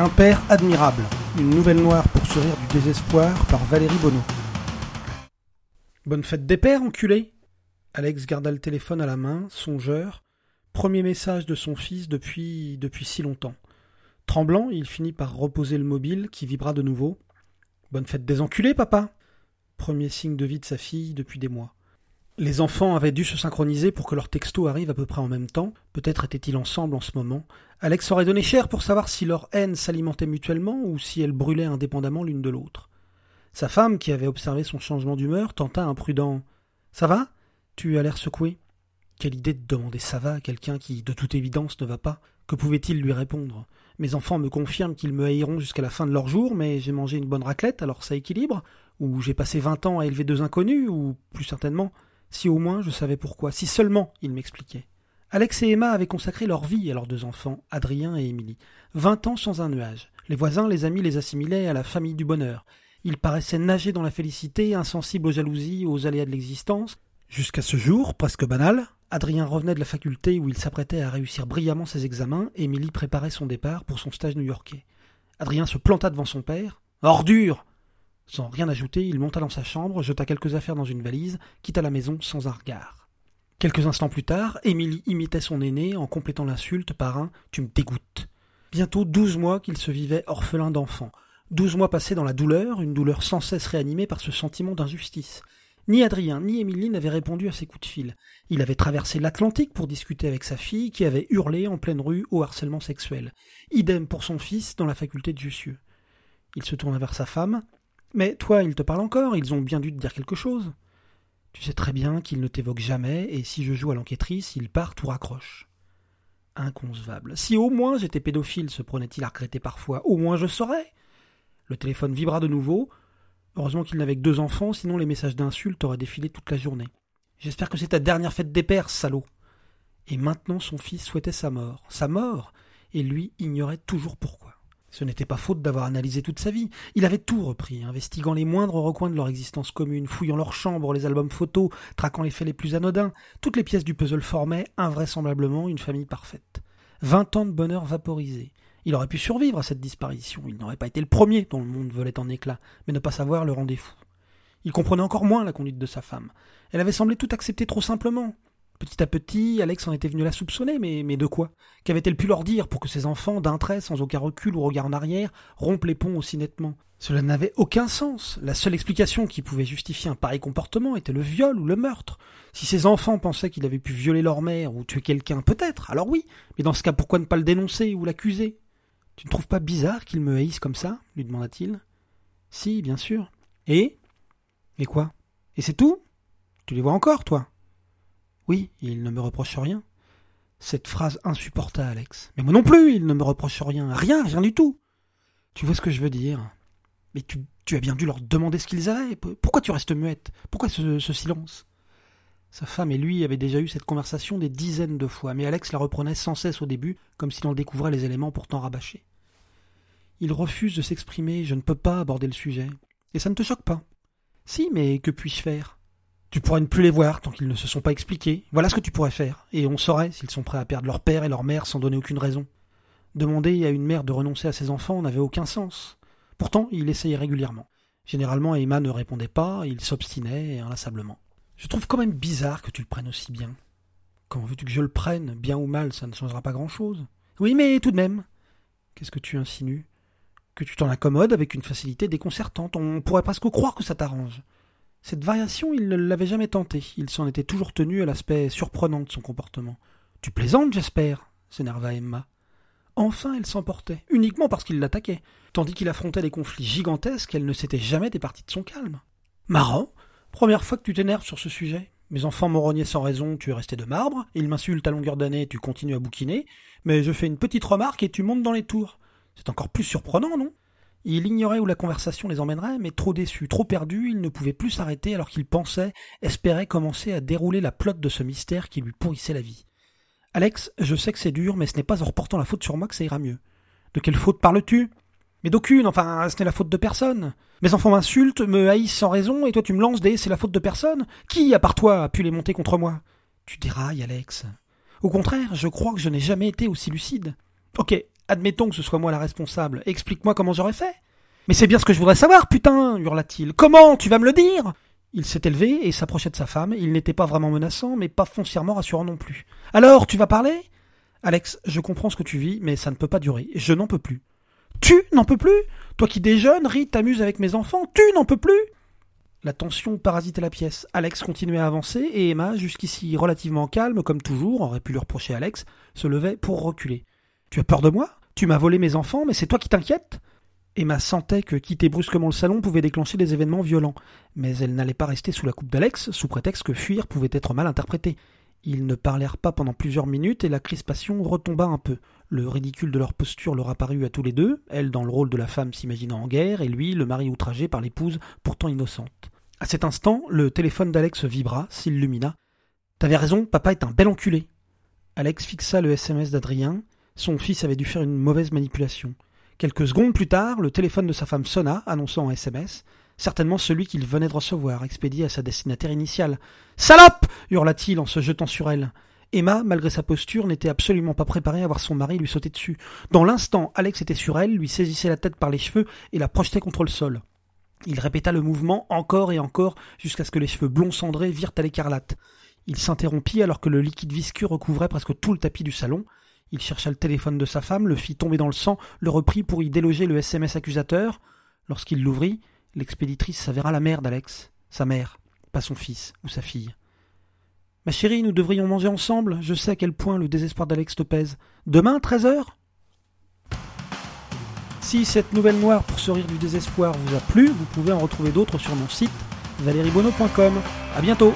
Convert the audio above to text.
Un père admirable, une nouvelle noire pour sourire du désespoir par Valérie Bonneau. Bonne fête des pères, enculé Alex garda le téléphone à la main, songeur. Premier message de son fils depuis, depuis si longtemps. Tremblant, il finit par reposer le mobile qui vibra de nouveau. Bonne fête des enculés, papa Premier signe de vie de sa fille depuis des mois. Les enfants avaient dû se synchroniser pour que leur texto arrive à peu près en même temps. Peut-être étaient-ils ensemble en ce moment. Alex aurait donné cher pour savoir si leur haine s'alimentait mutuellement ou si elle brûlait indépendamment l'une de l'autre. Sa femme, qui avait observé son changement d'humeur, tenta un prudent Ça va? Tu as l'air secoué. Quelle idée de demander ça va à quelqu'un qui, de toute évidence, ne va pas. Que pouvait-il lui répondre? Mes enfants me confirment qu'ils me haïront jusqu'à la fin de leur jour, mais j'ai mangé une bonne raclette, alors ça équilibre? Ou j'ai passé vingt ans à élever deux inconnus Ou, plus certainement, si au moins je savais pourquoi, si seulement il m'expliquait. Alex et Emma avaient consacré leur vie à leurs deux enfants, Adrien et Émilie. Vingt ans sans un nuage. Les voisins, les amis les assimilaient à la famille du bonheur. Ils paraissaient nager dans la félicité, insensibles aux jalousies, aux aléas de l'existence. Jusqu'à ce jour, presque banal, Adrien revenait de la faculté où il s'apprêtait à réussir brillamment ses examens, Émilie préparait son départ pour son stage new-yorkais. Adrien se planta devant son père. Ordure sans rien ajouter, il monta dans sa chambre, jeta quelques affaires dans une valise, quitta la maison sans un regard. Quelques instants plus tard, Émilie imitait son aîné en complétant l'insulte par un Tu me dégoûtes. Bientôt douze mois qu'il se vivait orphelin d'enfant. Douze mois passés dans la douleur, une douleur sans cesse réanimée par ce sentiment d'injustice. Ni Adrien ni Émilie n'avaient répondu à ses coups de fil. Il avait traversé l'Atlantique pour discuter avec sa fille qui avait hurlé en pleine rue au harcèlement sexuel. Idem pour son fils dans la faculté de Jussieu. Il se tourna vers sa femme. Mais toi, ils te parlent encore, ils ont bien dû te dire quelque chose. Tu sais très bien qu'ils ne t'évoquent jamais, et si je joue à l'enquêtrice, ils partent ou raccrochent. Inconcevable. Si au moins j'étais pédophile, se prenait-il à regretter parfois, au moins je saurais. Le téléphone vibra de nouveau. Heureusement qu'il n'avait que deux enfants, sinon les messages d'insultes auraient défilé toute la journée. J'espère que c'est ta dernière fête des pères, salaud. Et maintenant son fils souhaitait sa mort. Sa mort Et lui ignorait toujours pourquoi. Ce n'était pas faute d'avoir analysé toute sa vie. Il avait tout repris, investiguant les moindres recoins de leur existence commune, fouillant leurs chambres, les albums photos, traquant les faits les plus anodins. Toutes les pièces du puzzle formaient, invraisemblablement, une famille parfaite. Vingt ans de bonheur vaporisé. Il aurait pu survivre à cette disparition. Il n'aurait pas été le premier dont le monde volait en éclats, mais ne pas savoir le rendez-vous. Il comprenait encore moins la conduite de sa femme. Elle avait semblé tout accepter trop simplement. Petit à petit, Alex en était venu la soupçonner, mais, de quoi? Qu'avait-elle pu leur dire pour que ses enfants, d'un trait, sans aucun recul ou regard en arrière, rompent les ponts aussi nettement? Cela n'avait aucun sens. La seule explication qui pouvait justifier un pareil comportement était le viol ou le meurtre. Si ses enfants pensaient qu'il avait pu violer leur mère ou tuer quelqu'un, peut-être, alors oui, mais dans ce cas, pourquoi ne pas le dénoncer ou l'accuser? Tu ne trouves pas bizarre qu'il me haïsse comme ça? lui demanda-t-il. Si, bien sûr. Et? Et quoi? Et c'est tout? Tu les vois encore, toi? Oui, il ne me reproche rien. Cette phrase insupporta Alex. Mais moi non plus, il ne me reproche rien. Rien, rien du tout. Tu vois ce que je veux dire? Mais tu, as bien dû leur demander ce qu'ils avaient. Pourquoi tu restes muette? Pourquoi ce, ce silence? Sa femme et lui avaient déjà eu cette conversation des dizaines de fois, mais Alex la reprenait sans cesse au début, comme si l'on découvrait les éléments pourtant rabâchés. Il refuse de s'exprimer, je ne peux pas aborder le sujet. Et ça ne te choque pas? Si, mais que puis-je faire? Tu pourrais ne plus les voir tant qu'ils ne se sont pas expliqués. Voilà ce que tu pourrais faire, et on saurait s'ils sont prêts à perdre leur père et leur mère sans donner aucune raison. Demander à une mère de renoncer à ses enfants n'avait aucun sens. Pourtant, il essayait régulièrement. Généralement, Emma ne répondait pas, il s'obstinait inlassablement. Je trouve quand même bizarre que tu le prennes aussi bien. Comment veux-tu que je le prenne Bien ou mal, ça ne changera pas grand-chose. Oui, mais tout de même. Qu'est-ce que tu insinues? Que tu t'en accommodes avec une facilité déconcertante. On pourrait presque croire que ça t'arrange. Cette variation, il ne l'avait jamais tentée. Il s'en était toujours tenu à l'aspect surprenant de son comportement. Tu plaisantes, j'espère s'énerva Emma. Enfin, elle s'emportait, uniquement parce qu'il l'attaquait, tandis qu'il affrontait des conflits gigantesques, elle ne s'était jamais départie de son calme. Marrant, première fois que tu t'énerves sur ce sujet. Mes enfants m'ont sans raison, tu es resté de marbre, ils m'insultent à longueur d'année, tu continues à bouquiner, mais je fais une petite remarque et tu montes dans les tours. C'est encore plus surprenant, non? Il ignorait où la conversation les emmènerait, mais trop déçu, trop perdu, il ne pouvait plus s'arrêter alors qu'il pensait, espérait commencer à dérouler la plotte de ce mystère qui lui pourrissait la vie. Alex, je sais que c'est dur, mais ce n'est pas en reportant la faute sur moi que ça ira mieux. De quelle faute parles-tu? Mais d'aucune, enfin, ce n'est la faute de personne. Mes enfants m'insultent, me haïssent sans raison, et toi tu me lances des c'est la faute de personne Qui, à part toi, a pu les monter contre moi? Tu dérailles, Alex. Au contraire, je crois que je n'ai jamais été aussi lucide. Ok, Admettons que ce soit moi la responsable. Explique-moi comment j'aurais fait. Mais c'est bien ce que je voudrais savoir, putain hurla-t-il. Comment Tu vas me le dire? Il s'est élevé et s'approchait de sa femme. Il n'était pas vraiment menaçant, mais pas foncièrement rassurant non plus. Alors, tu vas parler? Alex, je comprends ce que tu vis, mais ça ne peut pas durer. Je n'en peux plus. Tu n'en peux plus? Toi qui déjeunes, ris, t'amuses avec mes enfants, tu n'en peux plus? La tension parasitait la pièce. Alex continuait à avancer et Emma, jusqu'ici relativement calme, comme toujours, aurait pu lui reprocher Alex, se levait pour reculer. Tu as peur de moi? Tu m'as volé mes enfants, mais c'est toi qui t'inquiètes? Emma sentait que quitter brusquement le salon pouvait déclencher des événements violents, mais elle n'allait pas rester sous la coupe d'Alex, sous prétexte que fuir pouvait être mal interprété. Ils ne parlèrent pas pendant plusieurs minutes et la crispation retomba un peu. Le ridicule de leur posture leur apparut à tous les deux, elle dans le rôle de la femme s'imaginant en guerre, et lui le mari outragé par l'épouse pourtant innocente. À cet instant, le téléphone d'Alex vibra, s'illumina. T'avais raison, papa est un bel enculé. Alex fixa le SMS d'Adrien. Son fils avait dû faire une mauvaise manipulation. Quelques secondes plus tard, le téléphone de sa femme sonna, annonçant en SMS certainement celui qu'il venait de recevoir, expédié à sa destinataire initiale. Salope hurla-t-il en se jetant sur elle. Emma, malgré sa posture, n'était absolument pas préparée à voir son mari lui sauter dessus. Dans l'instant, Alex était sur elle, lui saisissait la tête par les cheveux et la projetait contre le sol. Il répéta le mouvement encore et encore jusqu'à ce que les cheveux blonds cendrés virent à l'écarlate. Il s'interrompit alors que le liquide visqueux recouvrait presque tout le tapis du salon. Il chercha le téléphone de sa femme, le fit tomber dans le sang, le reprit pour y déloger le SMS accusateur. Lorsqu'il l'ouvrit, l'expéditrice s'avéra la mère d'Alex, sa mère, pas son fils ou sa fille. Ma chérie, nous devrions manger ensemble, je sais à quel point le désespoir d'Alex te pèse. Demain, 13 heures? Si cette nouvelle noire pour se rire du désespoir vous a plu, vous pouvez en retrouver d'autres sur mon site valeriebono.com. À bientôt